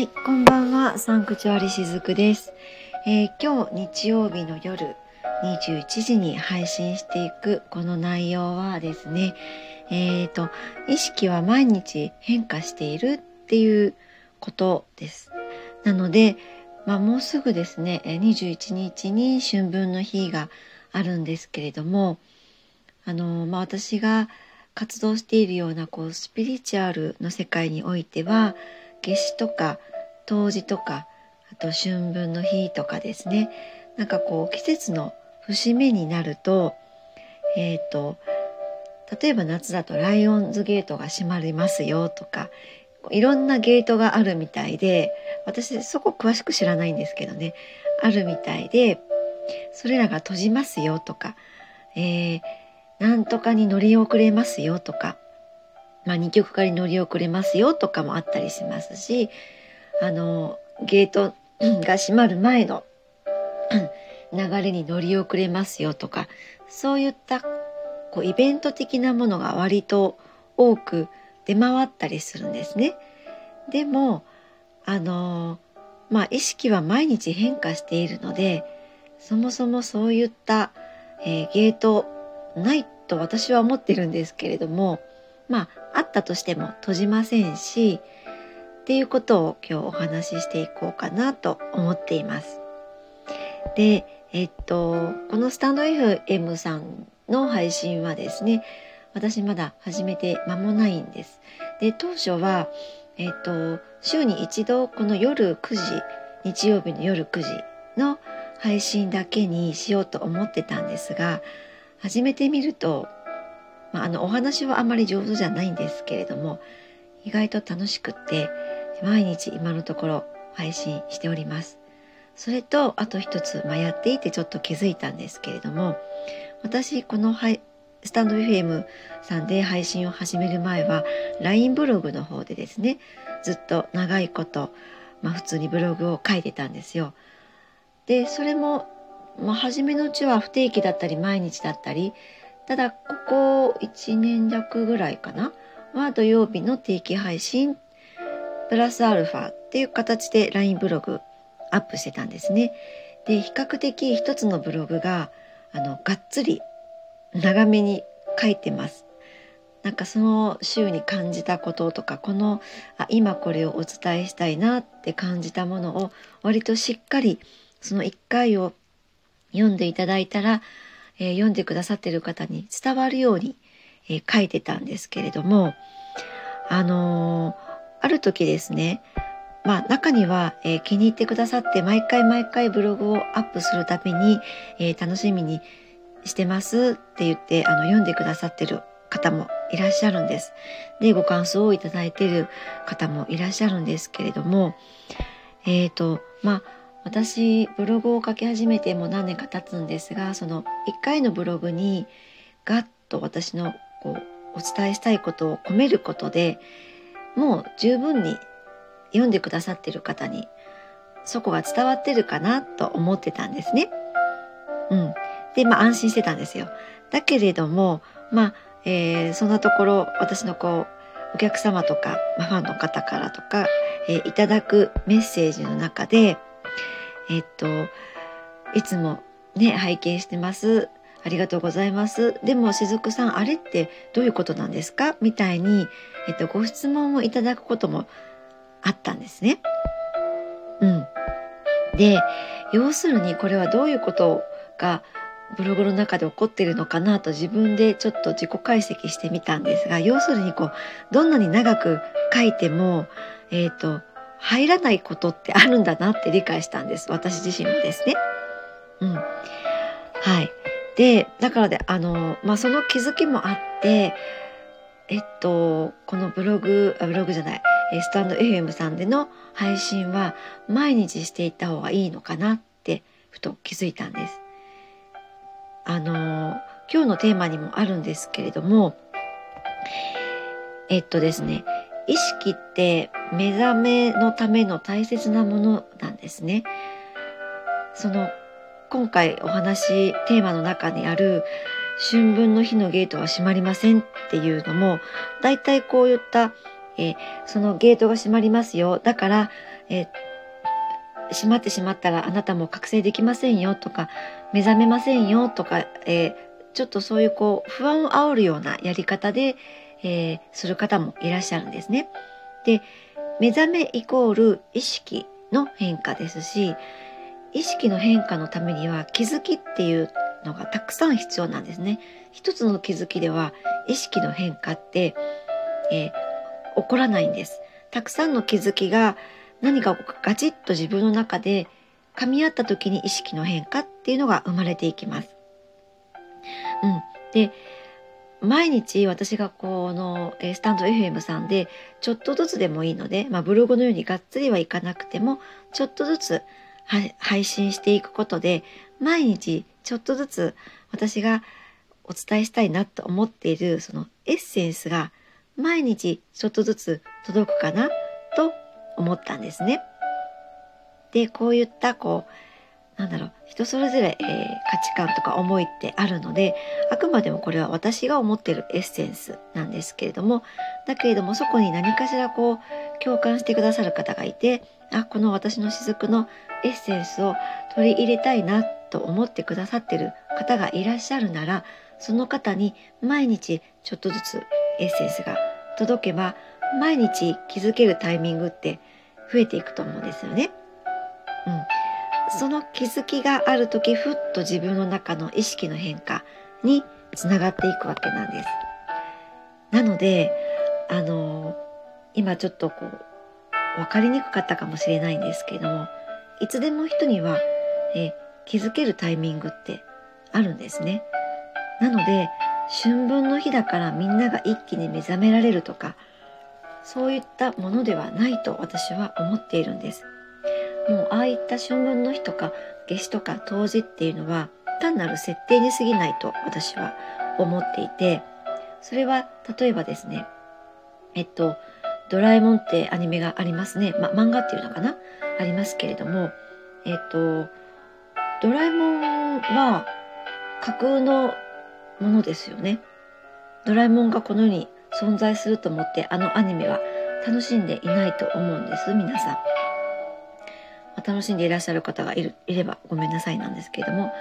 はい、こんばんは、サンクチュアリしずくです、えー今日日曜日の夜21時に配信していくこの内容はですね、えーと、意識は毎日変化しているっていうことです。なので、まあ、もうすぐですね、21日に春分の日があるんですけれども、あのまあ、私が活動しているようなこうスピリチュアルの世界においては夏至とか冬至とかあと春分の日とかですね。なんかこう季節の節目になるとえっ、と例えば夏だとライオンズゲートが閉まりますよとかいろんなゲートがあるみたいで私そこ詳しく知らないんですけどねあるみたいでそれらが閉じますよとか、えーなんとかに乗り遅れますよとか、まあ、二極化に乗り遅れますよとかもあったりしますしあのゲート が閉まる前の 流れに乗り遅れますよとかそういったこうイベント的なものが割と多く出回ったりするんですね。でもあのまあ意識は毎日変化しているのでそもそもそういった、えーゲートないと私は思ってるんですけれどもまああったとしても閉じませんしっていうことを今日お話ししていこうかなと思っています。でえっとこのスタンド FM さんの配信はですね私まだ始めて間もないんです。で当初はえっと週に一度この夜9時日曜日の夜9時の配信だけにしようと思ってたんですが始めてみると、まあ、あのお話はあまり上手じゃないんですけれども意外と楽しくって毎日今のところ配信しております。それとあと一つ、まあ、やっていてちょっと気づいたんですけれども私このスタンド FM さんで配信を始める前は LINE ブログの方でですねずっと長いこと、まあ、普通にブログを書いてたんですよ。でそれもまあ、初めのうちは不定期だったり毎日だったりただここ1年弱ぐらいかなは土曜日の定期配信プラスアルファっていう形で LINE ブログアップしてたんですね。で比較的一つのブログがあのがっつり長めに書いてます。なんかその週に感じたこととかこのあ今これをお伝えしたいなって感じたものを割としっかりその1回を読んでいただいたら、えー読んでくださってる方に伝わるように、えー書いてたんですけれどもあのーある時ですねまあ中には、えー気に入ってくださって毎回毎回ブログをアップするたびに、えー楽しみにしてますって言ってあの読んでくださってる方もいらっしゃるんです。でご感想をいただいている方もいらっしゃるんですけれどもえっ、とまあ私ブログを書き始めてもう何年か経つんですがその1回のブログにガッと私のこうお伝えしたいことを込めることでもう十分に読んでくださってる方にそこが伝わってるかなと思ってたんですね。うん、でまあ安心してたんですよ。だけれどもまあ、えーそんなところ私のこうお客様とか、まあ、ファンの方からとか、えーいただくメッセージの中でえっと、いつもね、拝見してます。ありがとうございます。でも、しずくさん、あれってどういうことなんですか？みたいに、えっと、ご質問をいただくこともあったんですね。うん。で、要するにこれはどういうことがブログの中で起こっているのかなと自分でちょっと自己解析してみたんですが、要するにこう、どんなに長く書いても、えっ、と、入らないことってあるんだなって理解したんです。私自身もですね。うん。はい。で、だからで、あの、まあ、その気づきもあって、えっと、このブログ、ブログじゃない、スタンド FM さんでの配信は毎日していった方がいいのかなって、ふと気づいたんです。あの、今日のテーマにもあるんですけれども、えっとですね、意識って目覚めのための大切なものなんですね。その今回お話テーマの中にある春分の日のゲートは閉まりませんっていうのもだいたいこういった、えそのゲートが閉まりますよだから、え、閉まってしまったらあなたも覚醒できませんよとか目覚めませんよとか、え、ちょっとそういうこう不安を煽るようなやり方で、えー、する方もいらっしゃるんですね。で目覚めイコール意識の変化ですし意識の変化のためには気づきっていうのがたくさん必要なんですね。一つの気づきでは意識の変化って、えー、起こらないんです。たくさんの気づきが何かガチッと自分の中で噛み合った時に意識の変化っていうのが生まれていきます。うん、で毎日私がこのスタンド FM さんでちょっとずつでもいいので、まあ、ブログのようにがっつりはいかなくてもちょっとずつ配信していくことで毎日ちょっとずつ私がお伝えしたいなと思っているそのエッセンスが毎日ちょっとずつ届くかなと思ったんですね。で、こういったこう、なんだろう、人それぞれ、えー、価値観とか思いってあるので、あくまでもこれは私が思ってるエッセンスなんですけれども、だけれどもそこに何かしらこう、共感してくださる方がいて、あ、この私の雫のエッセンスを取り入れたいなと思ってくださってる方がいらっしゃるなら、その方に毎日ちょっとずつエッセンスが届けば毎日気づけるタイミングって増えていくと思うんですよね。うん、その気づきがある時ふっと自分の中の意識の変化につながっていくわけなんです。なのであの今ちょっとこう分かりにくかったかもしれないんですけれどもいつでも人にはえ気づけるタイミングってあるんですね。なので春分の日だからみんなが一気に目覚められるとかそういったものではないと私は思っているんですもうああいった春分の日とか夏至とか冬至っていうのは単なる設定に過ぎないと私は思っていてそれは例えばですねえっとドラえもんってアニメがありますね、ま、漫画っていうのかな？ありますけれどもえっとドラえもんは架空のものですよね。ドラえもんがこの世に存在すると思ってあのアニメは楽しんでいないと思うんです皆さん。楽しんでいらっしゃる方がいるいればごめんなさいなんですけれども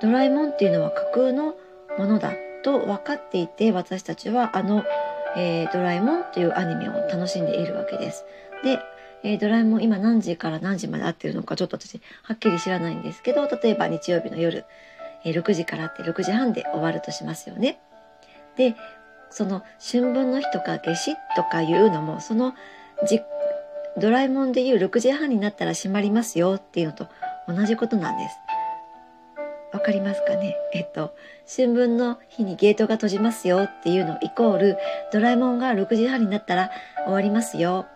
ドラえもんっていうのは架空のものだと分かっていて私たちはあの、えー、ドラえもんというアニメを楽しんでいるわけです。で、えー、ドラえもん今何時から何時まで合ってるのかちょっと私はっきり知らないんですけど例えば日曜日の夜え6時からって6時半で終わるとしますよね。で、その春分の日とか夏至とかいうのも、そのじドラえもんでいう6時半になったら閉まりますよっていうのと同じことなんです。わかりますかね？えっと、春分の日にゲートが閉じますよっていうのイコール、ドラえもんが6時半になったら終わりますよ。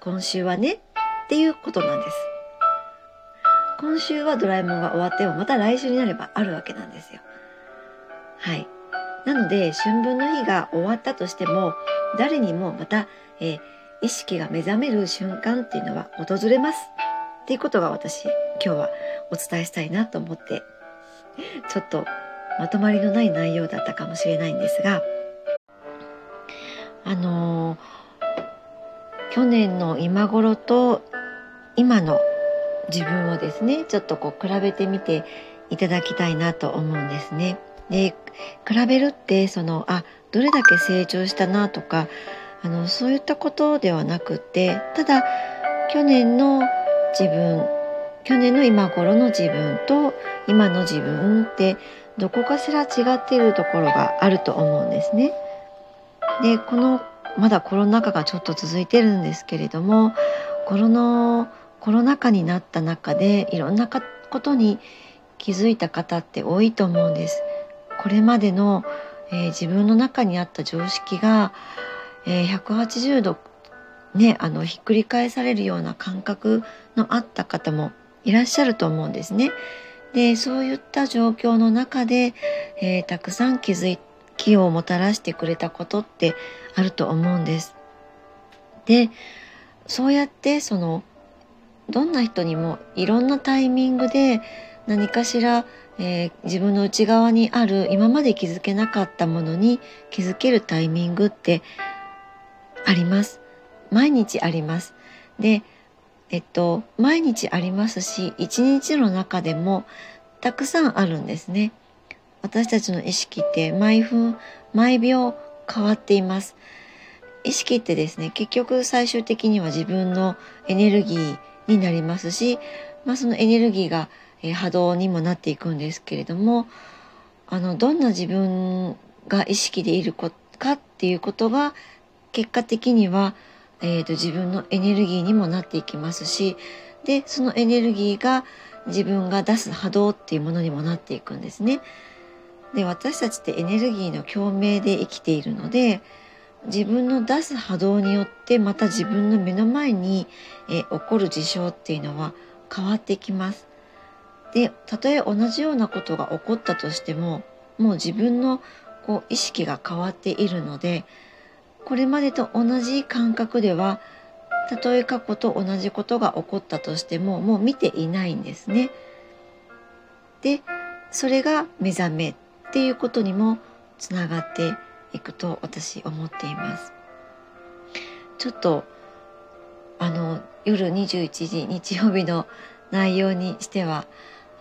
今週はね？っていうことなんです。今週はドラえもんが終わってもまた来週になればあるわけなんですよ。はい。なので春分の日が終わったとしても誰にもまた、えー、意識が目覚める瞬間っていうのは訪れますっていうことが私今日はお伝えしたいなと思ってちょっとまとまりのない内容だったかもしれないんですがあのー、去年の今頃と今の自分をですねちょっとこう比べてみていただきたいなと思うんですね。で比べるってそのあどれだけ成長したなとかあのそういったことではなくてただ去年の自分去年の今頃の自分と今の自分ってどこかしら違っているところがあると思うんですね。でこのまだコロナ禍がちょっと続いてるんですけれどもコロナコロナ禍になった中でいろんなことに気づいた方って多いと思うんです。これまでの、えー、自分の中にあった常識が、えー、180度ねあのひっくり返されるような感覚のあった方もいらっしゃると思うんですね。でそういった状況の中で、えー、たくさん気づきをもたらしてくれたことってあると思うんです。でそうやってそのどんな人にもいろんなタイミングで何かしら、えー、自分の内側にある今まで気づけなかったものに気づけるタイミングってあります。毎日あります。で、えっと、毎日ありますし、一日の中でもたくさんあるんですね。私たちの意識って毎分、毎秒変わっています。意識ってですね、結局最終的には自分のエネルギーになりますし、まあ、そのエネルギーが、波動にもなっていくんですけれども、あの、どんな自分が意識でいるかっていうことが、結果的には、えーと、自分のエネルギーにもなっていきますしでそのエネルギーが自分が出す波動っていうものにもなっていくんですね。で私たちってエネルギーの共鳴で生きているので自分の出す波動によってまた自分の目の前に、え起こる事象っていうのは変わってきます。でたとえ同じようなことが起こったとしてももう自分のこう意識が変わっているのでこれまでと同じ感覚ではたとえ過去と同じことが起こったとしてももう見ていないんですね。でそれが目覚めっていうことにもつながっていくと私思っています。ちょっとあの夜21時日曜日の内容にしては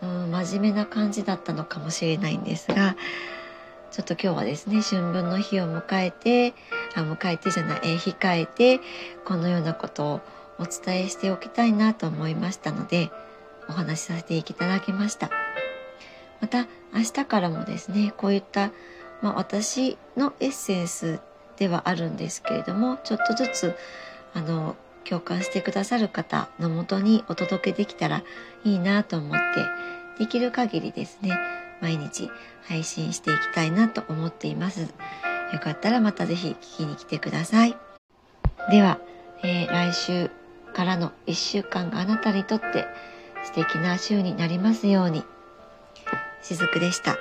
うん真面目な感じだったのかもしれないんですがちょっと今日はですね春分の日を迎えてあ迎えてじゃない、え、控えてこのようなことをお伝えしておきたいなと思いましたのでお話しさせていただきました。また明日からもですねこういった、まあ、私のエッセンスではあるんですけれどもちょっとずつあの共感してくださる方のもとにお届けできたらいいなと思ってできる限りですね毎日配信していきたいなと思っています。よかったらまた是非聞きに来てください。では、えー、来週からの1週間があなたにとって素敵な週になりますように。しずくでした。